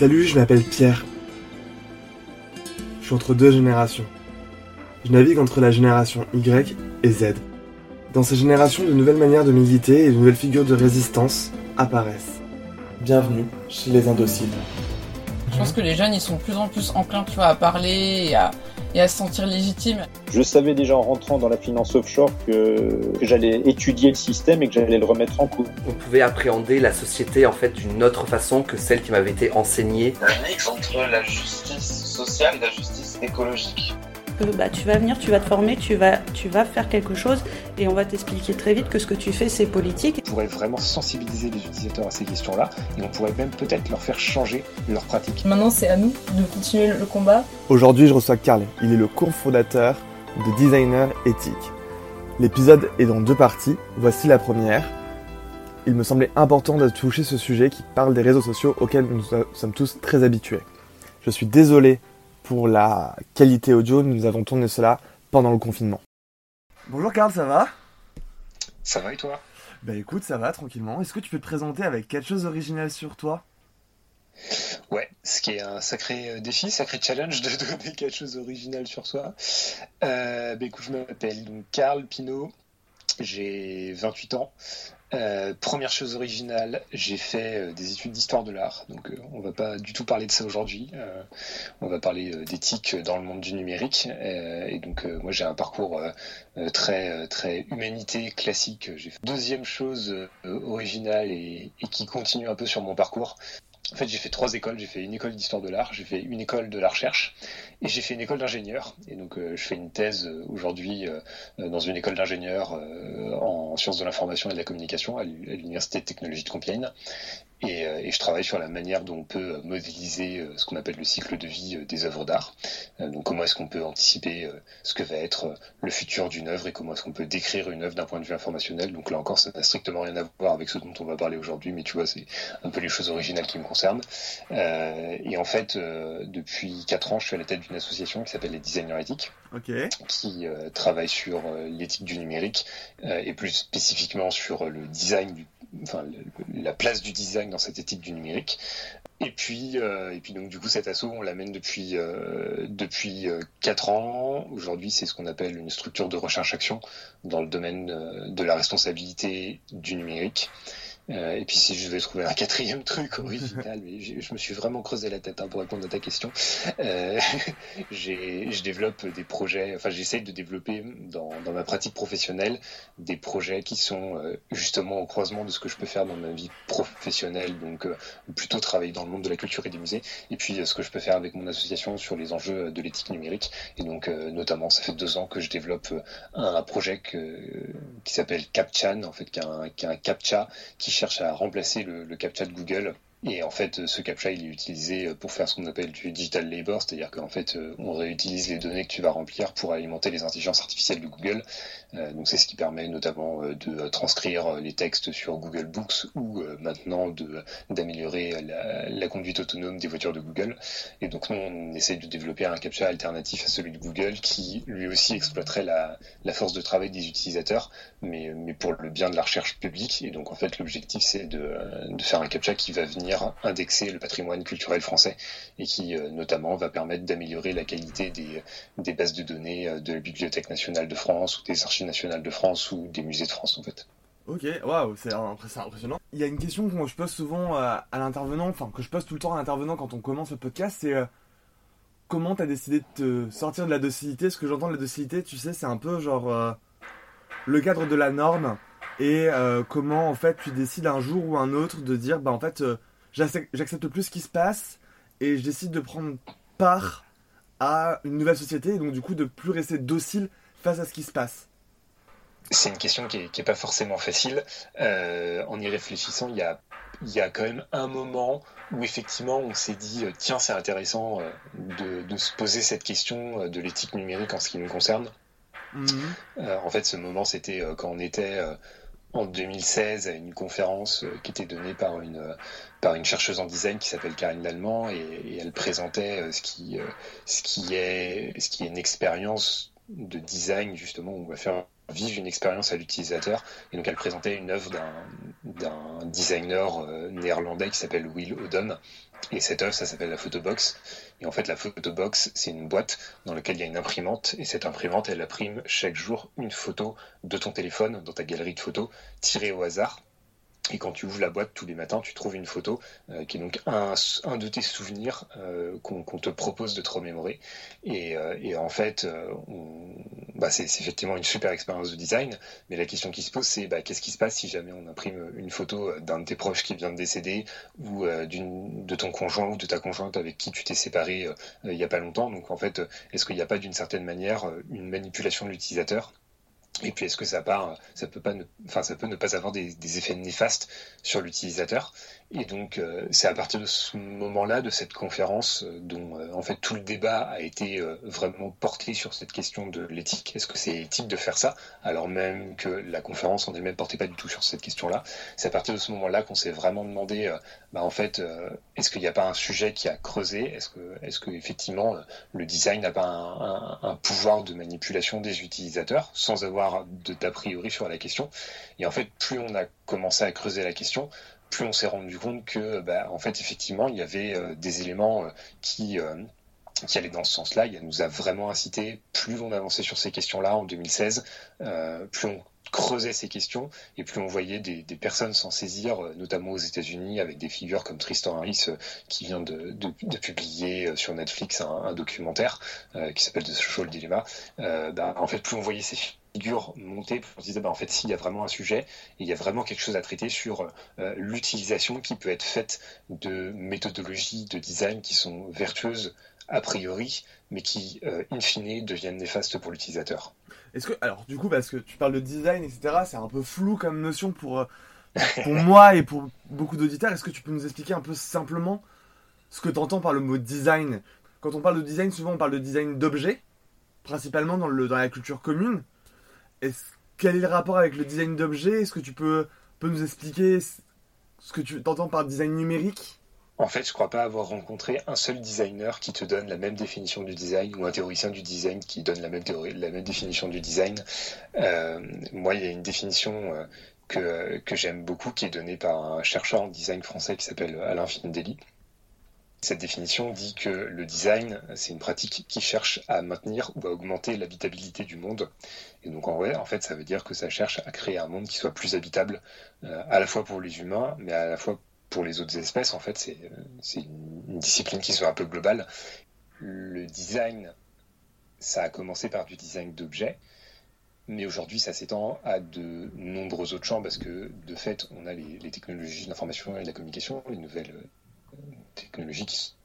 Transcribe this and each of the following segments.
Salut, je m'appelle Pierre. Je suis entre deux générations. Je navigue entre la génération Y et Z. Dans ces générations, de nouvelles manières de militer et de nouvelles figures de résistance apparaissent. Bienvenue chez les indociles. Je pense que les jeunes, ils sont de plus en plus enclins, tu vois, à parler et à, et à se sentir légitimes. Je savais déjà en rentrant dans la finance offshore que, que j'allais étudier le système et que j'allais le remettre en cause. On pouvait appréhender la société en fait d'une autre façon que celle qui m'avait été enseignée. Un mix entre la justice sociale et la justice écologique. Que, bah, tu vas venir, tu vas te former, tu vas, tu vas faire quelque chose et on va t'expliquer très vite que ce que tu fais c'est politique. On pourrait vraiment sensibiliser les utilisateurs à ces questions-là et on pourrait même peut-être leur faire changer leur pratique. Maintenant c'est à nous de continuer le combat. Aujourd'hui je reçois Karl, il est le cofondateur de Designer Éthique. L'épisode est dans deux parties, voici la première. Il me semblait important de toucher ce sujet qui parle des réseaux sociaux auxquels nous sommes tous très habitués. Je suis désolé pour la qualité audio, nous avons tourné cela pendant le confinement. Bonjour Karl, ça va? Ça va et toi? Bah écoute, ça va tranquillement. Est-ce que tu peux te présenter avec quelque chose d'original sur toi? Ouais, ce qui est un sacré défi, sacré challenge de donner quelque chose d'original sur soi. Euh, bah écoute, je m'appelle donc Karl Pinault, j'ai 28 ans. Euh, première chose originale, j'ai fait euh, des études d'histoire de l'art, donc euh, on va pas du tout parler de ça aujourd'hui. Euh, on va parler d'éthique dans le monde du numérique. et donc moi j'ai un parcours très très humanité classique. J'ai fait deuxième chose originale et, et qui continue un peu sur mon parcours. En fait, j'ai fait trois écoles. J'ai fait une école d'histoire de l'art, j'ai fait une école de la recherche et j'ai fait une école d'ingénieur. Et donc, euh, je fais une thèse euh, aujourd'hui euh, dans une école d'ingénieur en sciences de l'information et de la communication à l'Université de technologie de Compiègne. Et, et, je travaille sur la manière dont on peut modéliser ce qu'on appelle le cycle de vie des œuvres d'art. donc, comment est-ce qu'on peut anticiper ce que va être le futur d'une œuvre et comment est-ce qu'on peut décrire une œuvre d'un point de vue informationnel. Donc là encore, ça n'a strictement rien à voir avec ce dont on va parler aujourd'hui, mais tu vois, c'est un peu les choses originales qui me concernent. Euh, et en fait, euh, depuis 4 ans, je suis à la tête d'une association qui s'appelle les Designers Éthiques, okay. qui euh, travaille sur l'éthique du numérique et plus spécifiquement sur le design, du, enfin la place du design dans cette éthique du numérique. Et puis, euh, et puis donc du coup cet assaut, on l'amène depuis euh, depuis quatre ans. Aujourd'hui, c'est ce qu'on appelle une structure de recherche-action dans le domaine de la responsabilité du numérique. Euh, et puis si je vais trouver un quatrième truc original, je me suis vraiment creusé la tête hein, pour répondre à ta question. Euh, je développe des projets, enfin j'essaye de développer dans, ma pratique professionnelle des projets qui sont euh, justement au croisement de ce que je peux faire dans ma vie professionnelle, donc euh, plutôt travailler dans le monde de la culture et des musées, et puis ce que je peux faire avec mon association sur les enjeux de l'éthique numérique. Et donc notamment, ça fait deux ans que je développe un, projet qui s'appelle CapChan, en fait, qui est un, un CAPTCHA qui cherche à remplacer le, CAPTCHA de Google. Et en fait, ce CAPTCHA, il est utilisé pour faire ce qu'on appelle du digital labor, c'est-à-dire qu'en fait, on réutilise les données que tu vas remplir pour alimenter les intelligences artificielles de Google. Euh, donc c'est ce qui permet notamment de transcrire les textes sur Google Books ou euh, maintenant d'améliorer la, la, conduite autonome des voitures de Google. Et donc nous, on essaie de développer un CAPTCHA alternatif à celui de Google qui lui aussi exploiterait la, la force de travail des utilisateurs, mais, mais pour le bien de la recherche publique. Et donc en fait, l'objectif c'est de, de faire un CAPTCHA qui va venir indexer le patrimoine culturel français et qui euh, notamment va permettre d'améliorer la qualité des, bases de données de la Bibliothèque nationale de France ou des archives nationales de France ou des musées de France en fait. Ok, waouh, c'est impressionnant. Il y a une question que je pose souvent à, à l'intervenant, enfin que je pose tout le temps à l'intervenant quand on commence le podcast, c'est euh, comment t'as décidé de te sortir de la docilité? Ce que j'entends de la docilité, tu sais, c'est un peu genre euh, le cadre de la norme et euh, comment en fait tu décides un jour ou un autre de dire bah en fait j'accepte plus ce qui se passe et je décide de prendre part à une nouvelle société et donc du coup de plus rester docile face à ce qui se passe C'est une question qui n'est pas forcément facile. Euh, en y réfléchissant, il y a, y a quand même un moment où effectivement on s'est dit tiens c'est intéressant de, de, se poser cette question de l'éthique numérique en ce qui nous concerne. Mmh. Euh, en fait ce moment c'était quand on était en 2016 à une conférence qui était donnée par une, par une chercheuse en design qui s'appelle Karine Lallemand et, elle présentait ce qui, ce, qui est, ce qui est une expérience de design justement où on va faire vivre une expérience à l'utilisateur. Et donc elle présentait une œuvre d'un designer euh, néerlandais qui s'appelle Will Odom. Et cette œuvre, ça s'appelle la Photobox. Et en fait, la Photobox, c'est une boîte dans laquelle il y a une imprimante. Et cette imprimante, elle imprime chaque jour une photo de ton téléphone dans ta galerie de photos tirée au hasard et quand tu ouvres la boîte tous les matins, tu trouves une photo euh, qui est donc un, de tes souvenirs euh, qu'on te propose de te remémorer. Et, euh, en fait, bah c'est effectivement une super expérience de design. Mais la question qui se pose, c'est bah, qu'est-ce qui se passe si jamais on imprime une photo d'un de tes proches qui vient de décéder ou de ton conjoint ou de ta conjointe avec qui tu t'es séparé il n'y a pas longtemps. Donc en fait, est-ce qu'il n'y a pas d'une certaine manière une manipulation de l'utilisateur et puis est-ce que ça peut pas, ne, peut pas avoir des, effets néfastes sur l'utilisateur? Et donc euh, c'est à partir de ce moment-là, de cette conférence, euh, dont euh, en fait tout le débat a été vraiment porté sur cette question de l'éthique. Est-ce que c'est éthique de faire ça, alors même que la conférence en elle-même portait pas du tout sur cette question-là. C'est à partir de ce moment-là qu'on s'est vraiment demandé, bah en fait, est-ce qu'il n'y a pas un sujet qui a creusé? Est-ce que, effectivement le design n'a pas un, un pouvoir de manipulation des utilisateurs sans avoir d'a priori sur la question. Et en fait, plus on a commencé à creuser la question, plus on s'est rendu compte que, bah, en fait, effectivement, il y avait euh, des éléments euh, qui euh, qui allaient dans ce sens-là. Il nous a vraiment incité, plus on avançait sur ces questions-là en 2016, plus on creusait ces questions et plus on voyait des, personnes s'en saisir, notamment aux États-Unis, avec des figures comme Tristan Harris qui vient de, publier sur Netflix un, documentaire qui s'appelle The Social Dilemma. Bah, en fait, plus on voyait ces figure montée, on se disait bah, en fait s'il y a vraiment un sujet, il y a vraiment quelque chose à traiter sur euh, l'utilisation qui peut être faite de méthodologies de design qui sont vertueuses a priori, mais qui euh, in fine deviennent néfastes pour l'utilisateur. Est-ce que alors du coup parce que tu parles de design etc c'est un peu flou comme notion pour euh, pour moi et pour beaucoup d'auditeurs. Est-ce que tu peux nous expliquer un peu simplement ce que tu entends par le mot design? Quand on parle de design souvent on parle de design d'objets principalement dans le dans la culture commune quel est le rapport avec le design d'objets? Est-ce que tu peux, nous expliquer ce que tu entends par design numérique? En fait, je crois pas avoir rencontré un seul designer qui te donne la même définition du design ou un théoricien du design qui donne la même, théorie, la même définition du design. Euh, moi, il y a une définition euh, que, que j'aime beaucoup qui est donnée par un chercheur en design français qui s'appelle Alain Findelli, cette définition dit que le design, c'est une pratique qui cherche à maintenir ou à augmenter l'habitabilité du monde. Et donc en vrai, en fait, ça veut dire que ça cherche à créer un monde qui soit plus habitable, euh, à la fois pour les humains, mais à la fois pour les autres espèces. En fait, c'est une discipline qui soit un peu globale. Le design, ça a commencé par du design d'objets. Mais aujourd'hui, ça s'étend à de nombreux autres champs parce que, de fait, on a les, les technologies de l'information et de la communication, les nouvelles technologies qui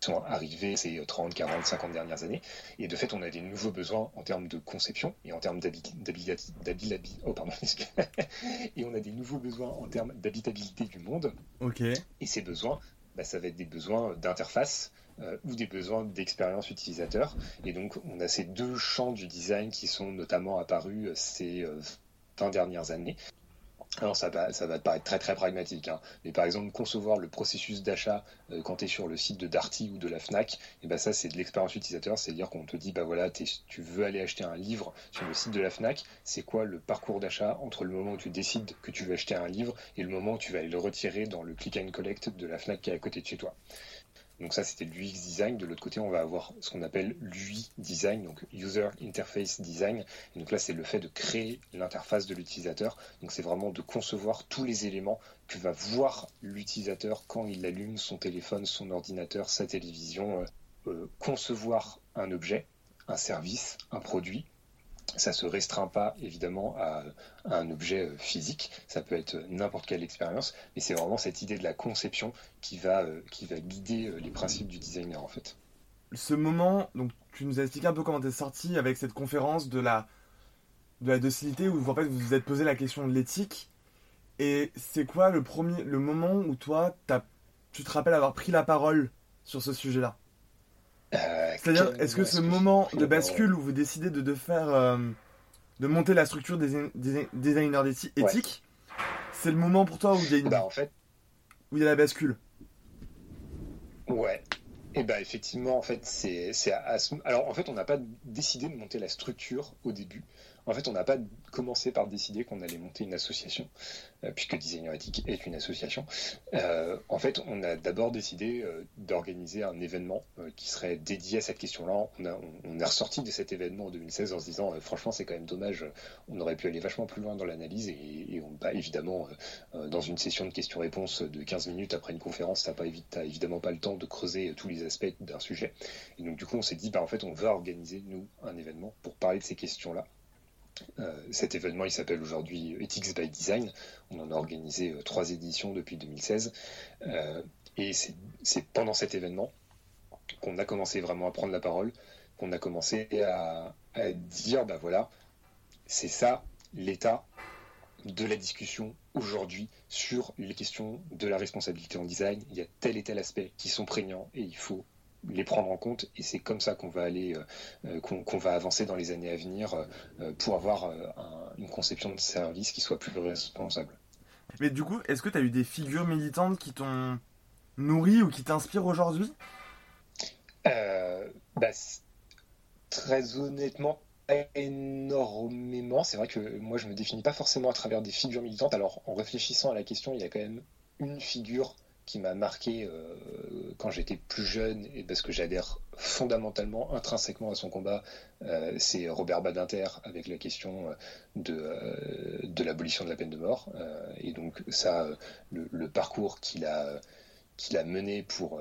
sont arrivées ces 30, 40, 50 dernières années. Et de fait, on a des nouveaux besoins en termes de conception et en termes d'habitabilité. Oh, pardon. et on a des nouveaux besoins en termes d'habitabilité du monde. Ok. Et ces besoins, bah, ça va être des besoins d'interface euh, ou des besoins d'expérience utilisateur. Et donc, on a ces deux champs du design qui sont notamment apparus ces 20 euh, dernières années. Alors ça va, ça va te paraître très très pragmatique, hein. mais par exemple concevoir le processus d'achat euh, quand tu es sur le site de Darty ou de la FNAC, et eh ben ça c'est de l'expérience utilisateur, c'est-à-dire qu'on te dit bah voilà tu veux aller acheter un livre sur le site de la FNAC, c'est quoi le parcours d'achat entre le moment où tu décides que tu veux acheter un livre et le moment où tu vas aller le retirer dans le click and collect de la FNAC qui est à côté de chez toi? Donc ça, c'était l'UX design. De l'autre côté, on va avoir ce qu'on appelle l'UI design, donc User Interface Design. Donc là, c'est le fait de créer l'interface de l'utilisateur. Donc c'est vraiment de concevoir tous les éléments que va voir l'utilisateur quand il allume son téléphone, son ordinateur, sa télévision. Euh, euh, concevoir un objet, un service, un produit, ça se restreint pas évidemment à, un objet euh, physique, ça peut être n'importe quelle expérience, mais c'est vraiment cette idée de la conception qui va, euh, qui va guider euh, les principes du designer en fait. Ce moment, donc tu nous as expliqué un peu comment tu es sorti avec cette conférence de la, de la docilité où en fait vous vous êtes posé la question de l'éthique. Et c'est quoi le premier, le moment où toi, tu te rappelles avoir pris la parole sur ce sujet-là? euh, C'est-à-dire, est-ce que ce moment de bascule où vous décidez de, de faire, euh, de monter la structure des, designers éthiques, c'est le moment pour toi où il y a une, bah, en fait, où il y a la bascule? Ouais. Et bah effectivement, en fait, c'est, alors en fait, on n'a pas décidé de monter la structure au début. En fait, on n'a pas commencé par décider qu'on allait monter une association, euh, puisque Designer Éthique est une association. Euh, en fait, on a d'abord décidé euh, d'organiser un événement qui serait dédié à cette question-là. On, est ressorti de cet événement en 2016 en se disant, franchement, c'est quand même dommage, on aurait pu aller vachement plus loin dans l'analyse, et, on pas évidemment, dans une session de questions-réponses de 15 minutes après une conférence, tu n'as évidemment pas le temps de creuser tous les aspects d'un sujet. Et donc, du coup, on s'est dit, bah, en fait, on va organiser, nous, un événement pour parler de ces questions-là. Euh, cet événement, il s'appelle aujourd'hui Ethics by Design. On en a organisé euh, trois éditions depuis 2016. Euh, et c'est pendant cet événement qu'on a commencé vraiment à prendre la parole, qu'on a commencé à, dire, bah voilà, c'est ça l'état de la discussion aujourd'hui sur les questions de la responsabilité en design. Il y a tel et tel aspect qui sont prégnants et il faut les prendre en compte et c'est comme ça qu'on va aller euh, euh, qu'on va avancer dans les années à venir euh, pour avoir une conception de service qui soit plus responsable. Mais du coup, est-ce que tu as eu des figures militantes qui t'ont nourri ou qui t'inspirent aujourd'hui? Bah, Très honnêtement, énormément. C'est vrai que moi, je me définis pas forcément à travers des figures militantes. Alors, en réfléchissant à la question, il y a quand même une figure qui m'a marqué euh, quand j'étais plus jeune et parce que j'adhère fondamentalement, intrinsèquement à son combat, euh, c'est Robert Badinter avec la question de, euh, de l'abolition de la peine de mort. et donc ça, le, parcours qu'il a qu'il a mené pour,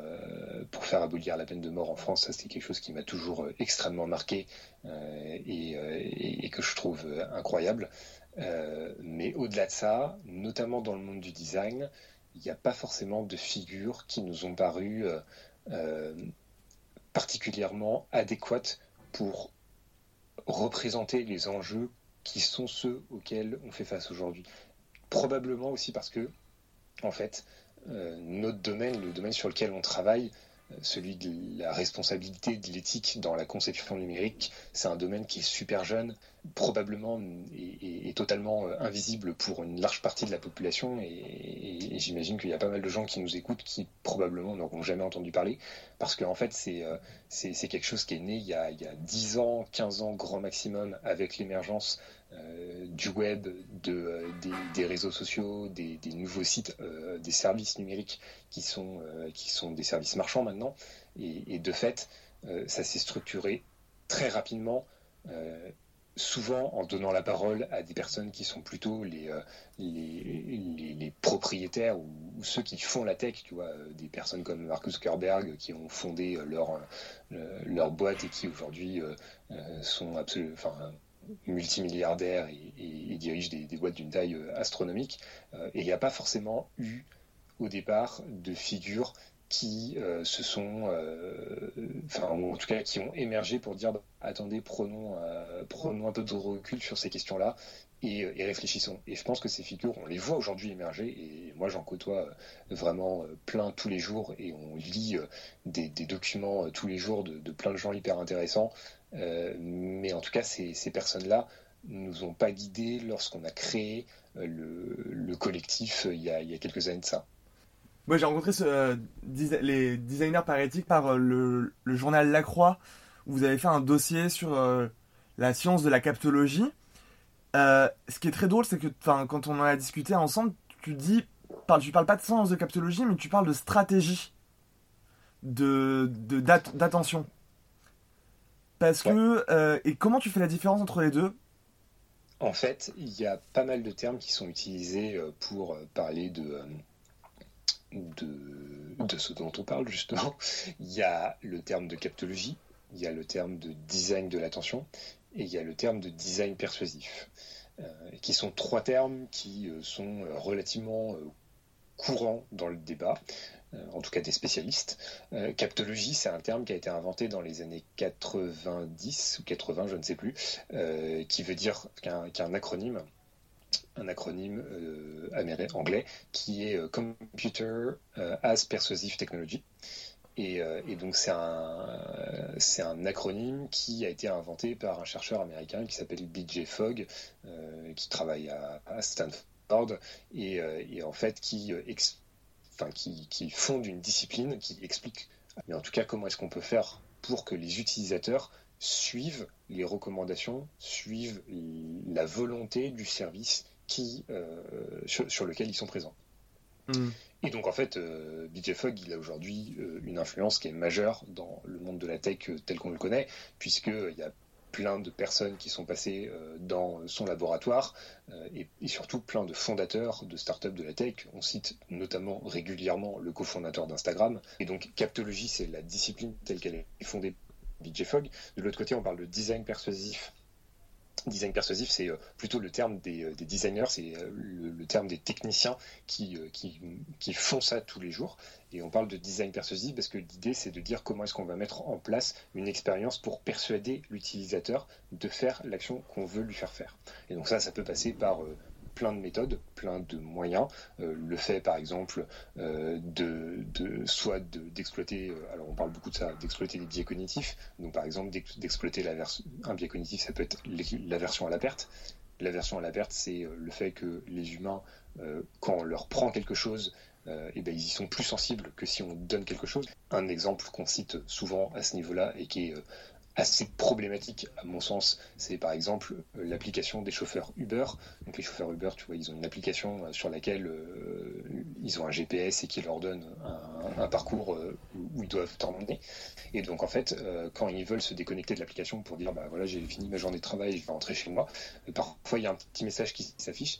pour faire abolir la peine de mort en France, ça c'est quelque chose qui m'a toujours extrêmement marqué et, et, que je trouve incroyable. mais au-delà de ça, notamment dans le monde du design, il n'y a pas forcément de figures qui nous ont paru euh, euh, particulièrement adéquates pour représenter les enjeux qui sont ceux auxquels on fait face aujourd'hui. Probablement aussi parce que, en fait, euh, notre domaine, le domaine sur lequel on travaille, celui de la responsabilité de l'éthique dans la conception numérique, c'est un domaine qui est super jeune, probablement et, totalement euh, invisible pour une large partie de la population. Et, j'imagine qu'il y a pas mal de gens qui nous écoutent qui probablement n'auront jamais entendu parler. Parce qu'en en fait euh, c'est quelque chose qui est né il y, a, il y a 10 ans, 15 ans grand maximum avec l'émergence euh, du web, de, des, réseaux sociaux, des, nouveaux sites, des services numériques qui sont, qui sont des services marchands maintenant. Et, de fait ça s'est structuré très rapidement souvent en donnant la parole à des personnes qui sont plutôt les, euh, les, propriétaires ou, ceux qui font la tech, tu vois, euh, des personnes comme Mark Zuckerberg qui ont fondé euh, leur, leur boîte et qui aujourd'hui sont absolument, multimilliardaires et, dirigent des, des boîtes d'une taille astronomique. et il n'y a pas forcément eu au départ de figures qui euh, se sont, euh, enfin, en tout cas, qui ont émergé pour dire bah, attendez, prenons, euh, prenons un peu de recul sur ces questions-là et, réfléchissons. Et je pense que ces figures, on les voit aujourd'hui émerger, et moi j'en côtoie vraiment plein tous les jours, et on lit des, documents tous les jours de, plein de gens hyper intéressants. Mais en tout cas, ces, personnes-là nous ont pas guidés lorsqu'on a créé le, collectif il y, a, il y a quelques années de ça. Moi, j'ai rencontré euh, les designers par éthique par euh, le, journal La Croix, où vous avez fait un dossier sur euh, la science de la captologie. ce qui est très drôle, c'est que quand on en a discuté ensemble, tu dis, tu parles pas de science de captologie, mais tu parles de stratégie, de d'attention. Parce que et comment tu fais la différence entre les deux? En fait, il y a pas mal de termes qui sont utilisés pour parler de de, ce dont on parle justement. Il y a le terme de captologie, il y a le terme de design de l'attention et il y a le terme de design persuasif, euh, qui sont trois termes qui euh, sont euh, relativement courants dans le débat, en tout cas des spécialistes. captologie, c'est un terme qui a été inventé dans les années 90 ou 80, je ne sais plus, qui veut dire qu'un acronyme un acronyme euh, anglais qui est euh, Computer euh, as Persuasive Technology. Et, donc c'est un, un acronyme qui a été inventé par un chercheur américain qui s'appelle BJ Fogg, qui travaille à, Stanford, et, en fait qui, enfin, qui, qui fonde une discipline qui explique, mais en tout cas comment est-ce qu'on peut faire pour que les utilisateurs suivent les recommandations suivent la volonté du service qui, euh, sur, lequel ils sont présents. Mm. Et donc en fait, euh, Fogg, il a aujourd'hui euh, une influence qui est majeure dans le monde de la tech euh, tel qu'on le connaît, puisqu'il y a plein de personnes qui sont passées euh, dans son laboratoire et, et, surtout plein de fondateurs de startups de la tech. On cite notamment régulièrement le cofondateur d'Instagram. Et donc Captology, c'est la discipline telle qu'elle est fondée BJ Fogg. De l'autre côté, on parle de design persuasif Design persuasif, c'est euh, plutôt le terme des, euh, designers, c'est euh, le, terme des techniciens qui, qui, qui, font ça tous les jours. Et on parle de design persuasif parce que l'idée, c'est de dire comment est-ce qu'on va mettre en place une expérience pour persuader l'utilisateur de faire l'action qu'on veut lui faire faire. Et donc ça, ça peut passer par plein de méthodes, plein de moyens. Euh, le fait, par exemple, euh, de, de, soit d'exploiter, euh, alors on parle beaucoup de ça, d'exploiter les biais cognitifs. Donc, par exemple, d'exploiter un biais cognitif, ça peut être l'aversion à la perte. L'aversion à la perte, c'est le fait que les humains, quand on leur prend quelque chose, et ben, ils y sont plus sensibles que si on donne quelque chose. Un exemple qu'on cite souvent à ce niveau-là et qui est assez problématique à mon sens, c'est par exemple euh, l'application des chauffeurs Uber. Donc les chauffeurs Uber, tu vois, ils ont une application euh, sur laquelle euh, ils ont un GPS et qui leur donne un, parcours où ils doivent t'emmener. Et donc en fait, quand ils veulent se déconnecter de l'application pour dire bah voilà j'ai fini ma journée de travail, je vais rentrer chez moi, parfois il y a un petit message qui s'affiche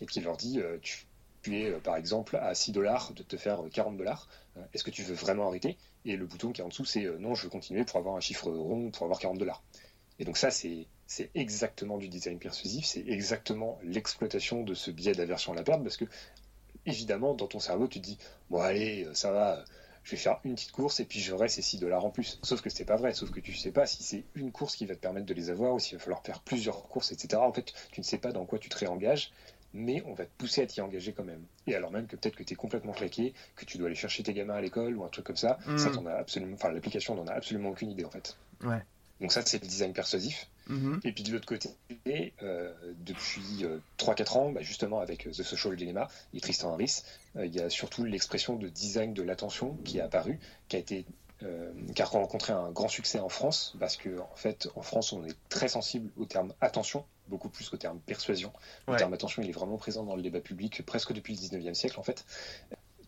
et qui leur dit tu, tu es par exemple à 6 dollars de te faire 40 dollars. Est-ce que tu veux vraiment arrêter? Et le bouton qui est en dessous, c'est euh, non, je veux continuer pour avoir un chiffre rond, pour avoir 40 dollars. Et donc ça, c'est exactement du design persuasif, c'est exactement l'exploitation de ce biais d'aversion à la perte, parce que évidemment, dans ton cerveau, tu te dis, bon allez, euh, ça va, je vais faire une petite course et puis j'aurai ces 6 dollars en plus. Sauf que c'est pas vrai, sauf que tu sais pas si c'est une course qui va te permettre de les avoir ou s'il va falloir faire plusieurs courses, etc. En fait, tu ne sais pas dans quoi tu te réengages mais on va te pousser à t'y engager quand même. Et alors même que peut-être que tu es complètement claqué, que tu dois aller chercher tes gamins à l'école ou un truc comme ça, ça mm. absolument, enfin l'application n'en a absolument aucune idée en fait. Ouais. Donc ça c'est le design persuasif. Mm-hmm. Et puis de l'autre côté, euh, depuis 3-4 euh, ans, bah, justement avec euh, The Social Dilemma et Tristan Harris, il y a surtout l'expression de design de l'attention qui est apparue, qui a été qui a rencontré un grand succès en France, parce que en fait, en France, on est très sensible au terme attention, beaucoup plus qu'au terme persuasion. Le terme attention, il est vraiment présent dans le débat public presque depuis le 19e siècle, en fait.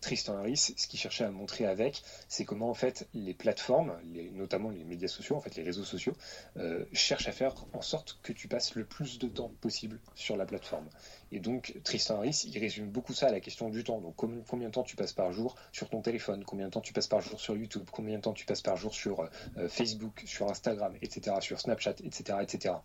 Tristan Harris, ce qu'il cherchait à montrer avec, c'est comment en fait les plateformes, notamment les médias sociaux, en fait les réseaux sociaux, euh, cherchent à faire en sorte que tu passes le plus de temps possible sur la plateforme. Et donc Tristan Harris, il résume beaucoup ça à la question du temps. Donc combien de temps tu passes par jour sur ton téléphone, combien de temps tu passes par jour sur YouTube, combien de temps tu passes par jour sur euh, Facebook, sur Instagram, etc., sur Snapchat, etc., etc.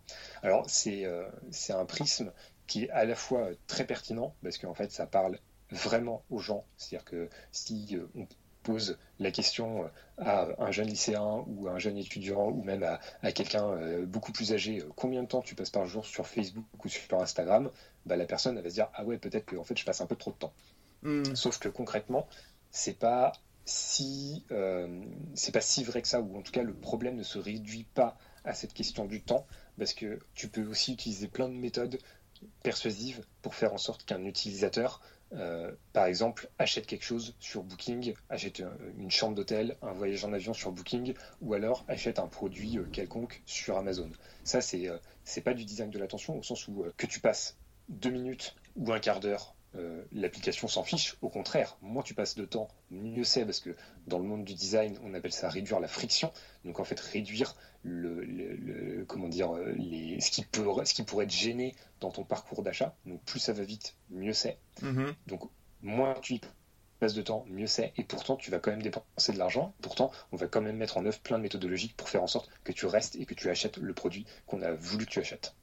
Alors c'est euh, c'est un prisme qui est à la fois très pertinent parce qu'en fait ça parle vraiment aux gens. C'est-à-dire que si euh, on pose la question euh, à un jeune lycéen ou à un jeune étudiant ou même à, quelqu'un euh, beaucoup plus âgé, combien de temps tu passes par jour sur Facebook ou sur Instagram, bah, la personne va se dire ah ouais peut-être que en fait je passe un peu trop de temps. Hmm. Sauf que concrètement c'est pas si c'est pas si vrai que ça ou en tout cas le problème ne se réduit pas à cette question du temps parce que tu peux aussi utiliser plein de méthodes persuasives pour faire en sorte qu'un utilisateur euh, par exemple, achète quelque chose sur Booking, achète une chambre d'hôtel, un voyage en avion sur Booking, ou alors achète un produit euh, quelconque sur Amazon. Ça, c'est euh, c'est pas du design de l'attention au sens où que tu passes deux minutes ou un quart d'heure euh, l'application s'en fiche. Au contraire, moins tu passes de temps, mieux c'est, parce que dans le monde du design, on appelle ça réduire la friction. Donc en fait, réduire le, comment dire, euh, les, ce, qui peut, ce qui pourrait être gêné dans ton parcours d'achat. Donc plus ça va vite, mieux c'est. Mm-hmm. Donc moins tu y passes de temps, mieux c'est. Et pourtant, tu vas quand même dépenser de l'argent. Pourtant, on va quand même mettre en œuvre plein de méthodologies pour faire en sorte que tu restes et que tu achètes le produit qu'on a voulu que tu achètes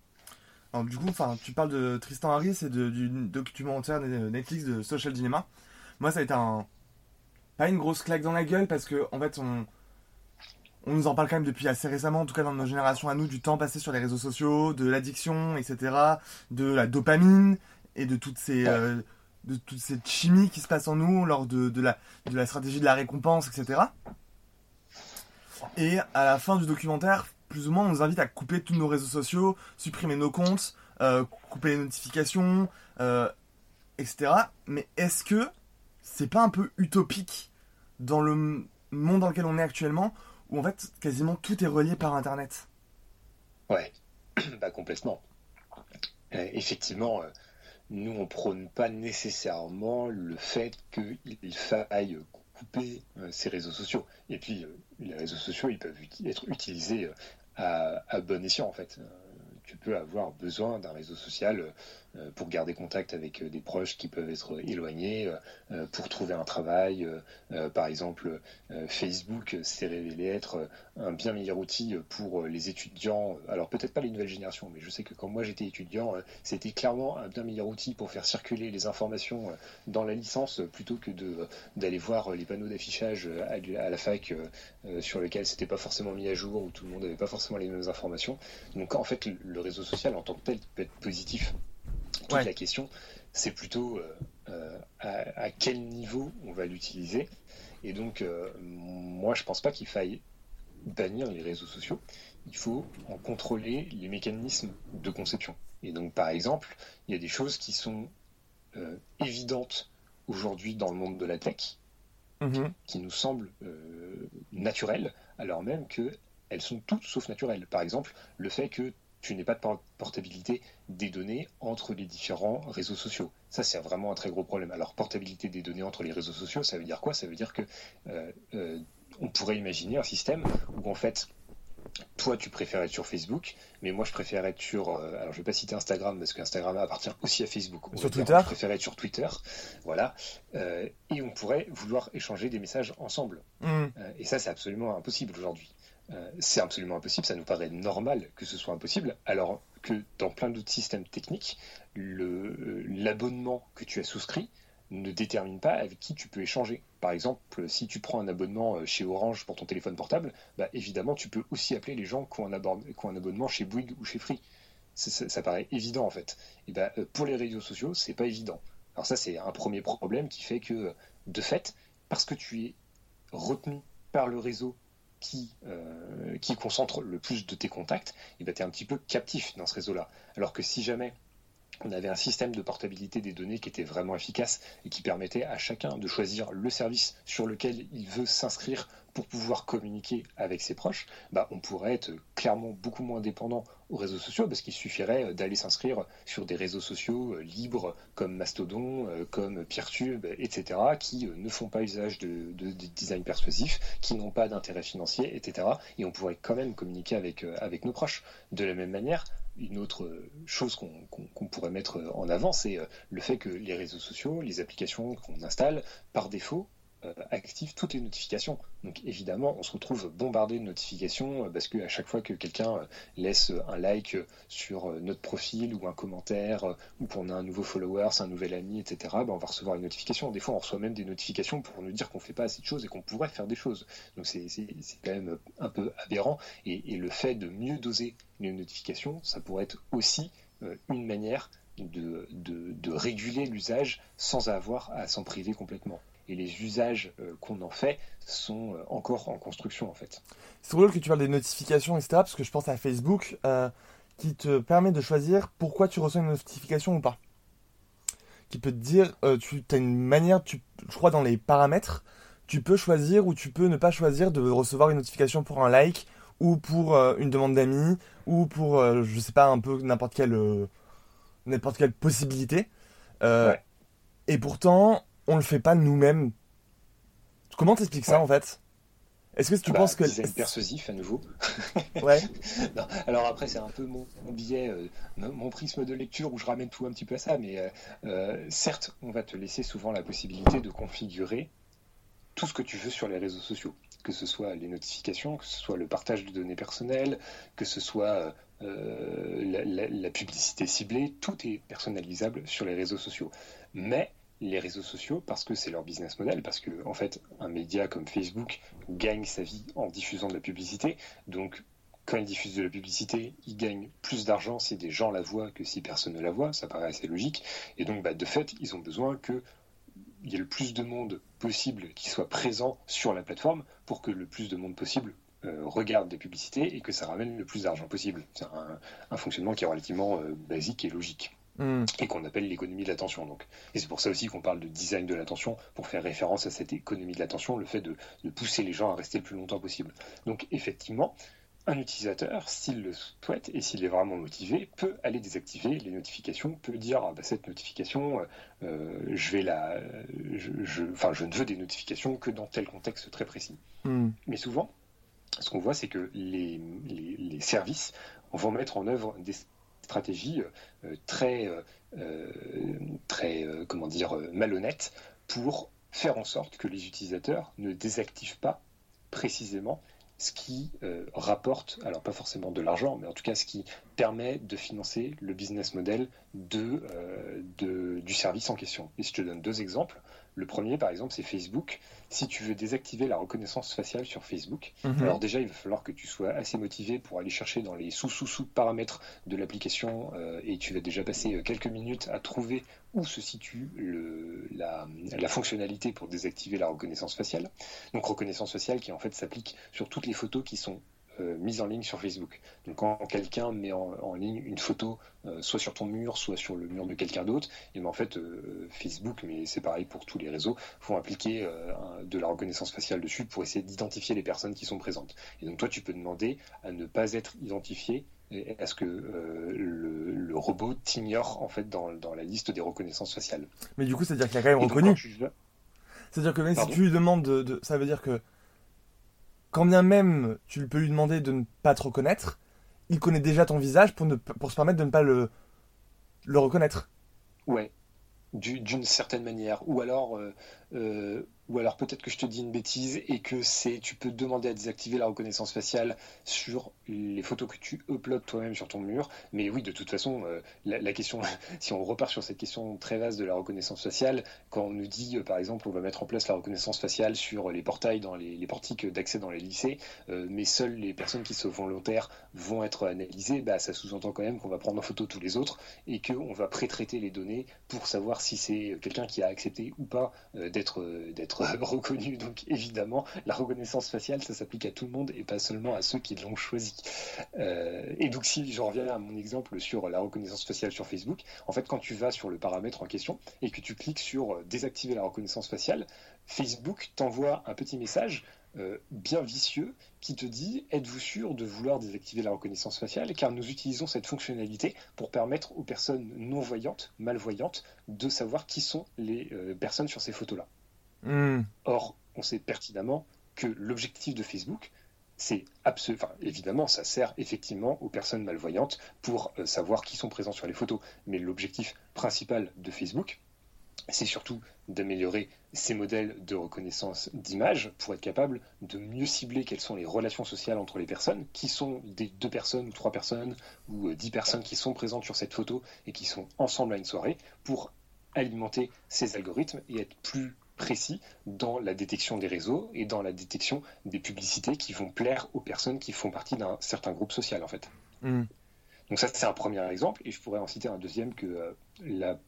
du coup, enfin, tu parles de Tristan Harris et du documentaire Netflix de Social Dilemma. Moi, ça a été un pas une grosse claque dans la gueule parce que en fait, on on nous en parle quand même depuis assez récemment, en tout cas dans nos générations à nous, du temps passé sur les réseaux sociaux, de l'addiction, etc., de la dopamine et de toutes ces euh, de toute cette chimie qui se passe en nous lors de, de, la, de la stratégie de la récompense, etc. Et à la fin du documentaire, plus ou moins, on nous invite à couper tous nos réseaux sociaux, supprimer nos comptes, euh, couper les notifications, euh, etc. Mais est-ce que c'est pas un peu utopique dans le monde dans lequel on est actuellement, où en fait quasiment tout est relié par Internet? Ouais, bah complètement. Euh, effectivement, nous on prône pas nécessairement le fait qu'il faille couper euh, ces réseaux sociaux. Et puis euh, les réseaux sociaux, ils peuvent être utilisés euh, à, à bon escient en fait. Tu peux avoir besoin d'un réseau social pour garder contact avec euh, des proches qui peuvent être éloignés, euh, euh, pour trouver un travail. euh, euh, par exemple, euh, Facebook s'est révélé être euh, un bien meilleur outil pour euh, les étudiants. Alors peut-être pas les nouvelles générations, mais je sais que quand moi j'étais étudiant, euh, c'était clairement un bien meilleur outil pour faire circuler les informations euh, dans la licence euh, plutôt que euh, d'aller voir euh, les panneaux d'affichage euh, à, la fac euh, euh, sur lesquels c'était pas forcément mis à jour où tout le monde n'avait pas forcément les mêmes informations. Donc en fait, le réseau social en tant que tel peut être positif. Toute Ouais. la question, c'est plutôt euh, euh, à, à quel niveau on va l'utiliser. Et donc, euh, moi, je pense pas qu'il faille bannir les réseaux sociaux. Il faut en contrôler les mécanismes de conception. Et donc, par exemple, il y a des choses qui sont euh, évidentes aujourd'hui dans le monde de la tech, Mhm. qui nous semblent naturelles, alors même qu'elles sont toutes sauf naturelles. Par exemple, le fait que tu n'aies pas de por- portabilité des données entre les différents réseaux sociaux. Ça, c'est vraiment un très gros problème. Alors, portabilité des données entre les réseaux sociaux, ça veut dire quoi? Ça veut dire que euh, euh, on pourrait imaginer un système où, en fait, toi, tu préfères être sur Facebook, mais moi, je préfère être sur. euh, alors, je vais pas citer Instagram parce qu'Instagram appartient aussi à Facebook. Sur dire, Twitter Je préfère être sur Twitter, voilà. Euh, et on pourrait vouloir échanger des messages ensemble. Euh, et ça, c'est absolument impossible aujourd'hui. Euh, c'est absolument impossible, ça nous paraît normal que ce soit impossible, alors que dans plein d'autres systèmes techniques, euh, l'abonnement que tu as souscrit ne détermine pas avec qui tu peux échanger. Par exemple, si tu prends un abonnement euh, chez Orange pour ton téléphone portable, bah, évidemment, tu peux aussi appeler les gens qui ont un, abonnement chez Bouygues ou chez Free. Ça, paraît évident en fait. Et bah, pour les réseaux sociaux, c'est pas évident. Alors ça, c'est un premier problème qui fait que, de fait, parce que tu es retenu par le réseau qui, euh, qui concentre le plus de tes contacts, et ben, tu es un petit peu captif dans ce réseau-là. Alors que si jamais on avait un système de portabilité des données qui était vraiment efficace et qui permettait à chacun de choisir le service sur lequel il veut s'inscrire pour pouvoir communiquer avec ses proches, bah, on pourrait être clairement beaucoup moins dépendant aux réseaux sociaux parce qu'il suffirait d'aller s'inscrire sur des réseaux sociaux euh, libres comme Mastodon, euh, comme Peertube, etc., qui euh, ne font pas usage de, de- de design persuasif, qui n'ont pas d'intérêt financier, etc. Et on pourrait quand même communiquer avec, euh, nos proches. De la même manière, une autre euh, chose qu'on pourrait mettre en avant, c'est euh, le fait que les réseaux sociaux, les applications qu'on installe, par défaut, euh, activent toutes les notifications. Donc évidemment, on se retrouve bombardé de notifications euh, parce qu'à chaque fois que quelqu'un euh, laisse un like sur notre profil ou un commentaire ou qu'on a un nouveau follower, un nouvel ami, etc., ben, on va recevoir une notification. Des fois, on reçoit même des notifications pour nous dire qu'on fait pas assez de choses et qu'on pourrait faire des choses. Donc c'est quand même un peu aberrant. Et, le fait de mieux doser les notifications, ça pourrait être aussi une manière de réguler l'usage sans avoir à s'en priver complètement. Et les usages euh, qu'on en fait sont euh, encore en construction en fait. C'est drôle que tu parles des notifications, etc. Parce que je pense à Facebook euh, qui te permet de choisir pourquoi tu reçois une notification ou pas. Qui peut te dire, euh, tu as une manière, tu, je crois dans les paramètres, tu peux choisir ou tu peux ne pas choisir de recevoir une notification pour un like ou pour euh, une demande d'amis ou pour, euh, je sais pas, un peu n'importe quelle, euh, n'importe quelle possibilité. Ouais. Et pourtant, on le fait pas nous-mêmes. Comment t'expliques ça Ouais. en fait? Est-ce que tu Bah, penses que design persuasif à nouveau. ouais Non, alors après, c'est un peu mon, mon biais, euh, mon prisme de lecture où je ramène tout un petit peu à ça, mais euh, euh, certes, on va te laisser souvent la possibilité de configurer tout ce que tu veux sur les réseaux sociaux, que ce soit les notifications, que ce soit le partage de données personnelles, que ce soit la, la- la publicité ciblée, tout est personnalisable sur les réseaux sociaux. Mais les réseaux sociaux, parce que c'est leur business model, parce que en fait, un média comme Facebook gagne sa vie en diffusant de la publicité, donc quand ils diffusent de la publicité, ils gagnent plus d'argent si des gens la voient que si personne ne la voit, ça paraît assez logique. Et donc, bah, de fait, ils ont besoin que il y ait le plus de monde possible qui soit présent sur la plateforme pour que le plus de monde possible euh, regarde des publicités et que ça ramène le plus d'argent possible. C'est un, un fonctionnement qui est relativement euh, basique et logique Hmm. et qu'on appelle l'économie de l'attention. Donc, et c'est pour ça aussi qu'on parle de design de l'attention pour faire référence à cette économie de l'attention, le fait de, de pousser les gens à rester le plus longtemps possible. Donc, effectivement, un utilisateur, s'il le souhaite et s'il est vraiment motivé, peut aller désactiver les notifications, peut dire ah bah, cette notification, euh, je vais la, je, enfin, je ne veux des notifications que dans tel contexte très précis. Hmm. Mais souvent, ce qu'on voit, c'est que les, les, les, services vont mettre en œuvre des stratégies euh, très, euh, très, comment dire, malhonnêtes pour faire en sorte que les utilisateurs ne désactivent pas précisément ce qui euh, rapporte, alors pas forcément de l'argent, mais en tout cas ce qui permet de financer le business model de, euh, de, du service en question. Et si je te donne deux exemples, le premier, par exemple, c'est Facebook. Si tu veux désactiver la reconnaissance faciale sur Facebook, Mhm. alors déjà, il va falloir que tu sois assez motivé pour aller chercher dans les sous-sous-sous paramètres de l'application euh, et tu vas déjà passer euh, quelques minutes à trouver où se situe le, la, la fonctionnalité pour désactiver la reconnaissance faciale. Donc reconnaissance faciale qui en fait s'applique sur toutes les photos qui sont euh, mises en ligne sur Facebook. Donc quand quelqu'un met en, en ligne une photo, euh, soit sur ton mur, soit sur le mur de quelqu'un d'autre, et ben en fait euh, Facebook, mais c'est pareil pour tous les réseaux, vont appliquer un- de la reconnaissance faciale dessus pour essayer d'identifier les personnes qui sont présentes. Et donc toi tu peux demander à ne pas être identifié et à ce que euh, le, le robot t'ignore en fait dans, dans la liste des reconnaissances faciales. Mais du coup, c'est-à-dire qu'il a quand même reconnu. tu C'est-à-dire que même Pardon si tu lui demandes de, de- Ça veut dire que. Quand bien même tu peux lui demander de ne pas te reconnaître, il connaît déjà ton visage pour, ne, pour se permettre de ne pas le, le reconnaître. Ouais, du- d'une certaine manière. Ou alors, euh, euh, ou alors peut-être que je te dis une bêtise et que c'est, tu peux demander à désactiver la reconnaissance faciale sur les photos que tu uploads toi-même sur ton mur. Mais oui, de toute façon, euh, la, question, si on repart sur cette question très vaste de la reconnaissance faciale, quand on nous dit, euh, par exemple, on va mettre en place la reconnaissance faciale sur les portails dans les, portiques d'accès dans les lycées, euh, mais seules les personnes qui sont volontaires vont être analysées, bah, ça sous-entend quand même qu'on va prendre en photo tous les autres et qu'on va pré-traiter les données pour savoir si c'est quelqu'un qui a accepté ou pas d'être d'être reconnu. Donc évidemment, la reconnaissance faciale, ça s'applique à tout le monde et pas seulement à ceux qui l'ont choisi. Euh, et donc si je reviens à mon exemple sur la reconnaissance faciale sur Facebook, en fait quand tu vas sur le paramètre en question et que tu cliques sur euh, désactiver la reconnaissance faciale, Facebook t'envoie un petit message euh, bien vicieux qui te dit êtes-vous sûr de vouloir désactiver la reconnaissance faciale? Car nous utilisons cette fonctionnalité pour permettre aux personnes non voyantes, malvoyantes, de savoir qui sont les personnes sur ces photos-là. Hmm. Or, on sait pertinemment que l'objectif de Facebook, c'est absolument, enfin, évidemment, ça sert effectivement aux personnes malvoyantes pour euh, savoir qui sont présents sur les photos. Mais l'objectif principal de Facebook, c'est surtout d'améliorer ces modèles de reconnaissance d'image pour être capable de mieux cibler quelles sont les relations sociales entre les personnes, qui sont des deux personnes ou trois personnes ou euh, dix personnes qui sont présentes sur cette photo et qui sont ensemble à une soirée, pour alimenter ces algorithmes et être plus précis dans la détection des réseaux et dans la détection des publicités qui vont plaire aux personnes qui font partie d'un certain groupe social en fait. Hmm. Donc ça c'est un premier exemple et je pourrais en citer un deuxième que euh,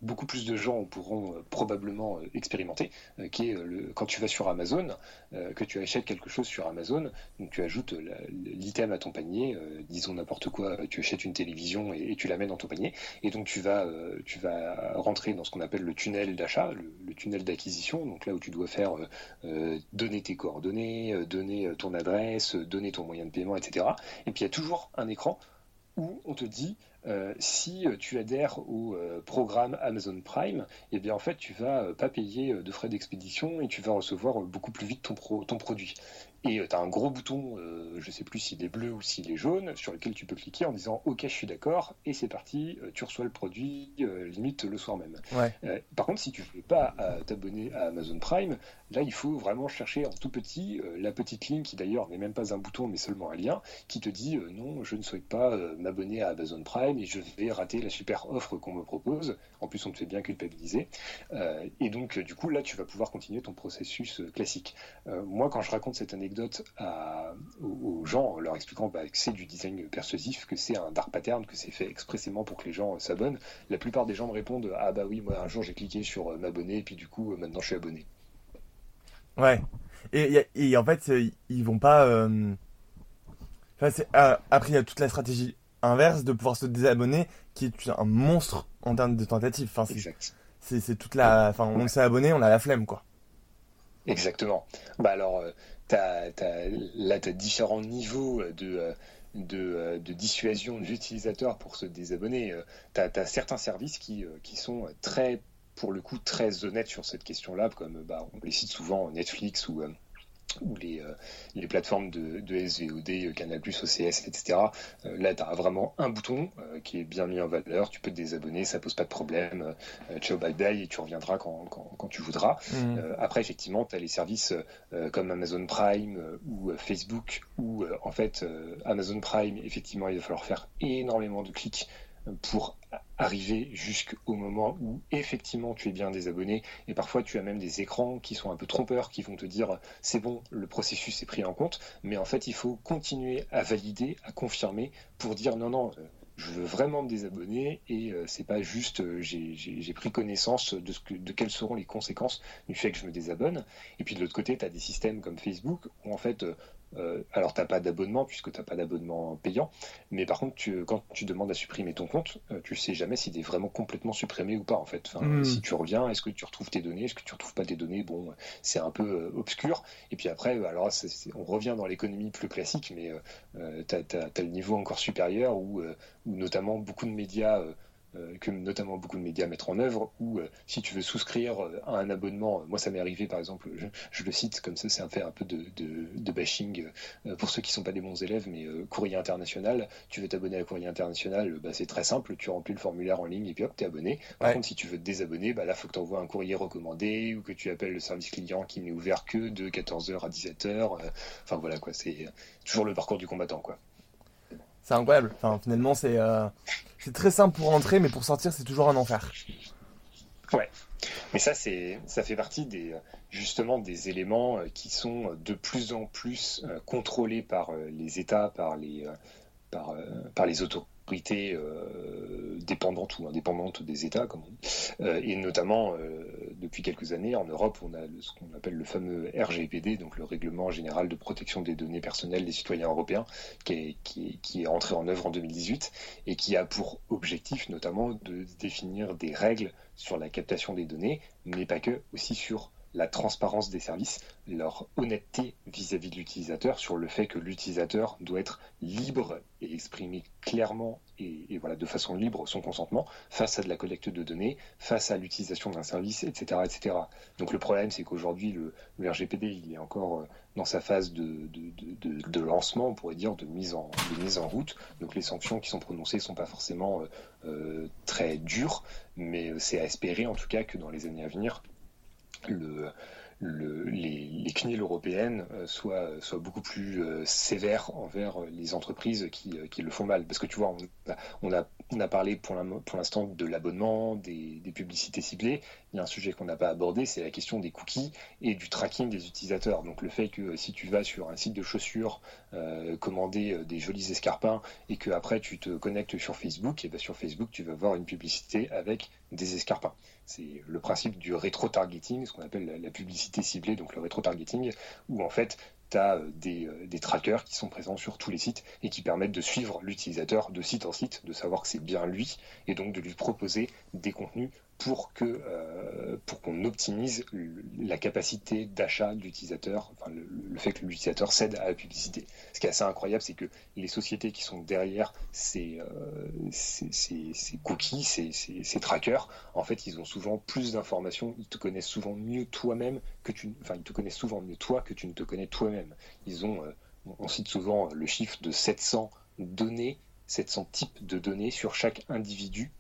beaucoup plus de gens pourront euh, probablement euh, expérimenter, euh, qui est le, quand tu vas sur Amazon, que tu achètes quelque chose sur Amazon, tu ajoutes l'item à ton panier, disons n'importe quoi, tu achètes une télévision et, et tu la mets dans ton panier, et donc tu vas, tu vas rentrer dans ce qu'on appelle le tunnel d'achat, le, le tunnel d'acquisition, donc là où tu dois faire donner tes coordonnées, donner ton adresse, donner ton moyen de paiement, etc. Et puis il y a toujours un écran où on te dit euh, si euh, tu adhères au euh, programme Amazon Prime, eh bien en fait tu vas euh, pas payer de frais d'expédition et tu vas recevoir beaucoup plus vite ton, pro- ton produit. Et tu as un gros bouton, je sais plus s'il est bleu ou s'il est jaune, sur lequel tu peux cliquer en disant ok je suis d'accord et c'est parti, tu reçois le produit limite le soir même. Ouais. Par contre si tu veux pas t'abonner à Amazon Prime, là il faut vraiment chercher en tout petit la petite ligne qui d'ailleurs n'est même pas un bouton mais seulement un lien qui te dit non, je ne souhaite pas m'abonner à Amazon Prime et je vais rater la super offre qu'on me propose. En plus, on te fait bien culpabiliser. Euh, et donc, du coup, là, tu vas pouvoir continuer ton processus euh, classique. Euh, moi, quand je raconte cette anecdote aux, gens, en leur expliquant bah, que c'est du design persuasif, que c'est un dark pattern, que c'est fait expressément pour que les gens s'abonnent, la plupart des gens me répondent Ah bah oui, moi, un jour, j'ai cliqué sur m'abonner et puis du coup, maintenant, je suis abonné. Ouais. Et, et en fait, ils vont pas. après, il y a toute la stratégie inverse de pouvoir se désabonner, qui est un monstre en termes de tentatives. Enfin, c'est- Exact. c'est c'est toute la. Enfin, on s'est abonné, on a la flemme, quoi. Exactement. Bah alors, euh, t'as, t'as- là, tu as différents niveaux de, euh, de, euh, de dissuasion de l'utilisateur pour se désabonner. tu as, certains services qui, qui sont très, pour le coup, très honnêtes sur cette question-là, comme bah, on les cite souvent Netflix ou ou les, euh, les plateformes de, de, SVOD, euh, Canal+, OCS, etc. Euh, là, tu as vraiment un bouton qui est bien mis en valeur, tu peux te désabonner, ça pose pas de problème, ciao, bye bye, et tu reviendras quand, quand, quand tu voudras. Mmh. après, effectivement, tu as les services comme Amazon Prime ou Facebook, où en fait, Amazon Prime, effectivement, il va falloir faire énormément de clics pour arriver jusqu'au moment où effectivement tu es bien désabonné et parfois tu as même des écrans qui sont un peu trompeurs qui vont te dire c'est bon le processus est pris en compte mais en fait il faut continuer à valider à confirmer pour dire non non euh, je veux vraiment me désabonner et euh, c'est pas juste euh, j'ai pris connaissance de, ce que, de quelles seront les conséquences du fait que je me désabonne. Et puis de l'autre côté, tu as des systèmes comme Facebook où en fait alors, tu n'as pas d'abonnement puisque tu n'as pas d'abonnement payant, mais par contre, quand tu demandes à supprimer ton compte, euh, tu sais jamais s'il est vraiment complètement supprimé ou pas. En fait, hmm. si tu reviens, est-ce que tu retrouves tes données, est-ce que tu retrouves pas tes données? Bon, c'est un peu euh, obscur. Et puis après, alors on revient dans l'économie plus classique, mais tu as, le niveau encore supérieur où, où notamment beaucoup de médias euh, que notamment beaucoup de médias mettent en œuvre, où euh, si tu veux souscrire euh, à un abonnement, moi ça m'est arrivé par exemple, je, le cite comme ça, c'est un fait un peu de, de, bashing pour ceux qui sont pas des bons élèves, mais Courrier International, tu veux t'abonner à Courrier International, bah, c'est très simple, tu remplis le formulaire en ligne et puis hop, t'es abonné. Par contre, si tu veux te désabonner, bah, là, faut que tu envoies un courrier recommandé ou que tu appelles le service client qui n'est ouvert que de 14h à 17h. Enfin voilà quoi, c'est toujours le parcours du combattant quoi. C'est incroyable. Enfin, finalement, c'est c'est très simple pour entrer, mais pour sortir, c'est toujours un enfer. Ouais. Mais ça, c'est, ça fait partie des, justement des éléments euh, qui sont de plus en plus euh, contrôlés par euh, les États, par les, par, par les autorités euh, dépendantes ou indépendantes des États, comme on dit. Euh, et notamment, euh, depuis quelques années, en Europe, on a ce qu'on appelle le fameux RGPD, donc le Règlement général de protection des données personnelles des citoyens européens, qui est, qui est entré en œuvre en 2018 et qui a pour objectif notamment de définir des règles sur la captation des données, mais pas que, aussi sur la transparence des services, leur honnêteté vis-à-vis de l'utilisateur sur le fait que l'utilisateur doit être libre et exprimer clairement et, voilà de façon libre son consentement face à de la collecte de données, face à l'utilisation d'un service, etc.. Donc le problème, c'est qu'aujourd'hui le, RGPD il est encore euh, dans sa phase de, lancement, on pourrait dire, de mise en route. Donc les sanctions qui sont prononcées sont pas forcément euh, euh, très dures, mais c'est à espérer en tout cas que dans les années à venir le, les, CNIL européennes euh, soient, beaucoup plus euh, sévères envers les entreprises qui, euh, qui, le font mal. Parce que tu vois, a, on a, parlé pour l'instant de l'abonnement, des, des, publicités ciblées. Il y a un sujet qu'on n'a pas abordé, c'est la question des cookies et du tracking des utilisateurs. Donc le fait que si tu vas sur un site de chaussures, commander des jolis escarpins et que après tu te connectes sur Facebook, et bien sur Facebook tu vas voir une publicité avec des escarpins. C'est le principe du rétro-targeting, ce qu'on appelle la, publicité ciblée, donc le rétro-targeting, où en fait, tu des, euh, des, trackers qui sont présents sur tous les sites et qui permettent de suivre l'utilisateur de site en site, de savoir que c'est bien lui, et donc de lui proposer des contenus pour que euh, pour qu'on optimise la capacité d'achat de l'utilisateur, enfin, le, fait que l'utilisateur cède à la publicité. Ce qui est assez incroyable, c'est que les sociétés qui sont derrière ces, euh, ces, ces, cookies, ces, ces, trackers, en fait, ils ont souvent plus d'informations, ils te connaissent souvent mieux toi-même que tu, enfin, ils te connaissent souvent mieux toi que tu ne te connais toi-même. Ils ont, euh, on cite souvent le chiffre de 700 données, 700 types de données sur chaque individu.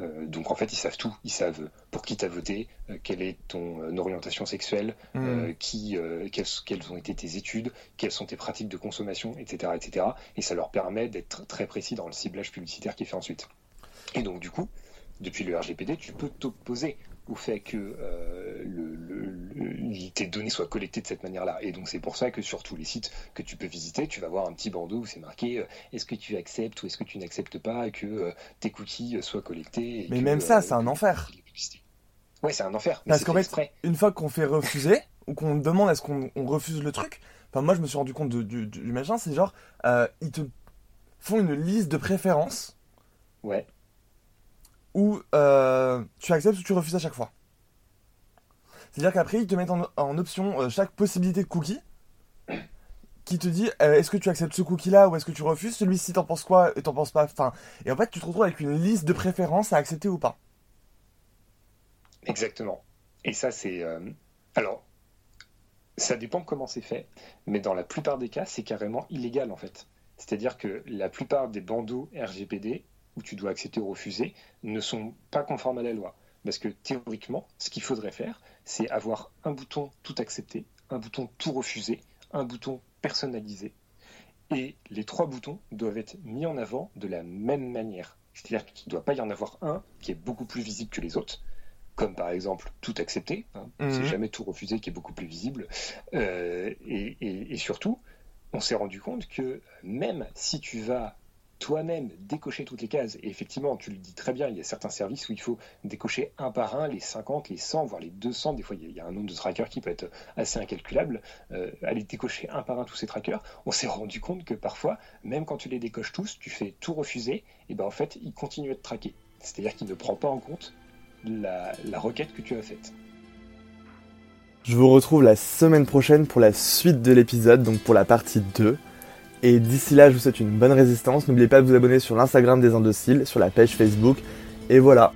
Euh, donc en fait, ils savent tout. Ils savent pour qui tu as voté, euh, quelle est ton euh, orientation sexuelle, hmm. qui, quelles, quelles, ont été tes études, quelles sont tes pratiques de consommation, etc., etc. Et ça leur permet d'être très précis dans le ciblage publicitaire qui est fait ensuite. Et donc du coup, depuis le RGPD, tu peux t'opposer au fait que euh, le, tes données soient collectées de cette manière-là. Et donc c'est pour ça que sur tous les sites que tu peux visiter, tu vas voir un petit bandeau où c'est marqué euh, est-ce que tu acceptes ou est-ce que tu n'acceptes pas que euh, tes cookies soient collectés. mais même ça, c'est un enfer. Ouais, c'est un enfer. Parce qu'en fait, une fois qu'on fait refuser ou qu'on demande est-ce qu'on refuse le truc, enfin moi je me suis rendu compte du, du machin, c'est genre ils te font une liste de préférences. Ouais où euh, tu acceptes ou tu refuses à chaque fois. C'est-à-dire qu'après, ils te mettent en, option euh, chaque possibilité de cookie. qui te dit euh, est-ce que tu acceptes ce cookie là ou est-ce que tu refuses celui-ci t'en penses quoi et t'en penses pas et en fait tu te retrouves avec une liste de préférences à accepter ou pas. Exactement. Et ça c'est euh, alors ça dépend comment c'est fait mais dans la plupart des cas c'est carrément illégal en fait. C'est-à-dire que la plupart des bandeaux RGPD où tu dois accepter ou refuser ne sont pas conformes à la loi. Parce que théoriquement ce qu'il faudrait faire c'est avoir un bouton tout accepter un bouton tout refuser un bouton personnalisé. Et les trois boutons doivent être mis en avant de la même manière. C'est-à-dire qu'il ne doit pas y en avoir un qui est beaucoup plus visible que les autres, comme par exemple tout accepter, hein. c'est mhm. jamais tout refuser qui est beaucoup plus visible. Euh, et, surtout, on s'est rendu compte que même si tu vas toi-même décocher toutes les cases. Et effectivement, tu le dis très bien, il y a certains services où il faut décocher un par un les 50, les 100, voire les 200. Des fois, il y a un nombre de trackers qui peut être assez incalculable. Euh, aller décocher un par un tous ces trackers, on s'est rendu compte que parfois, même quand tu les décoches tous, tu fais tout refuser, et ben en fait, il continue à te traquer. C'est-à-dire qu'il ne prend pas en compte la, la requête que tu as faite. Je vous retrouve la semaine prochaine pour la suite de l'épisode, donc pour la partie 2. Et d'ici là, je vous souhaite une bonne résistance. N'oubliez pas de vous abonner sur l'Instagram des Indociles, sur la page Facebook. Et voilà,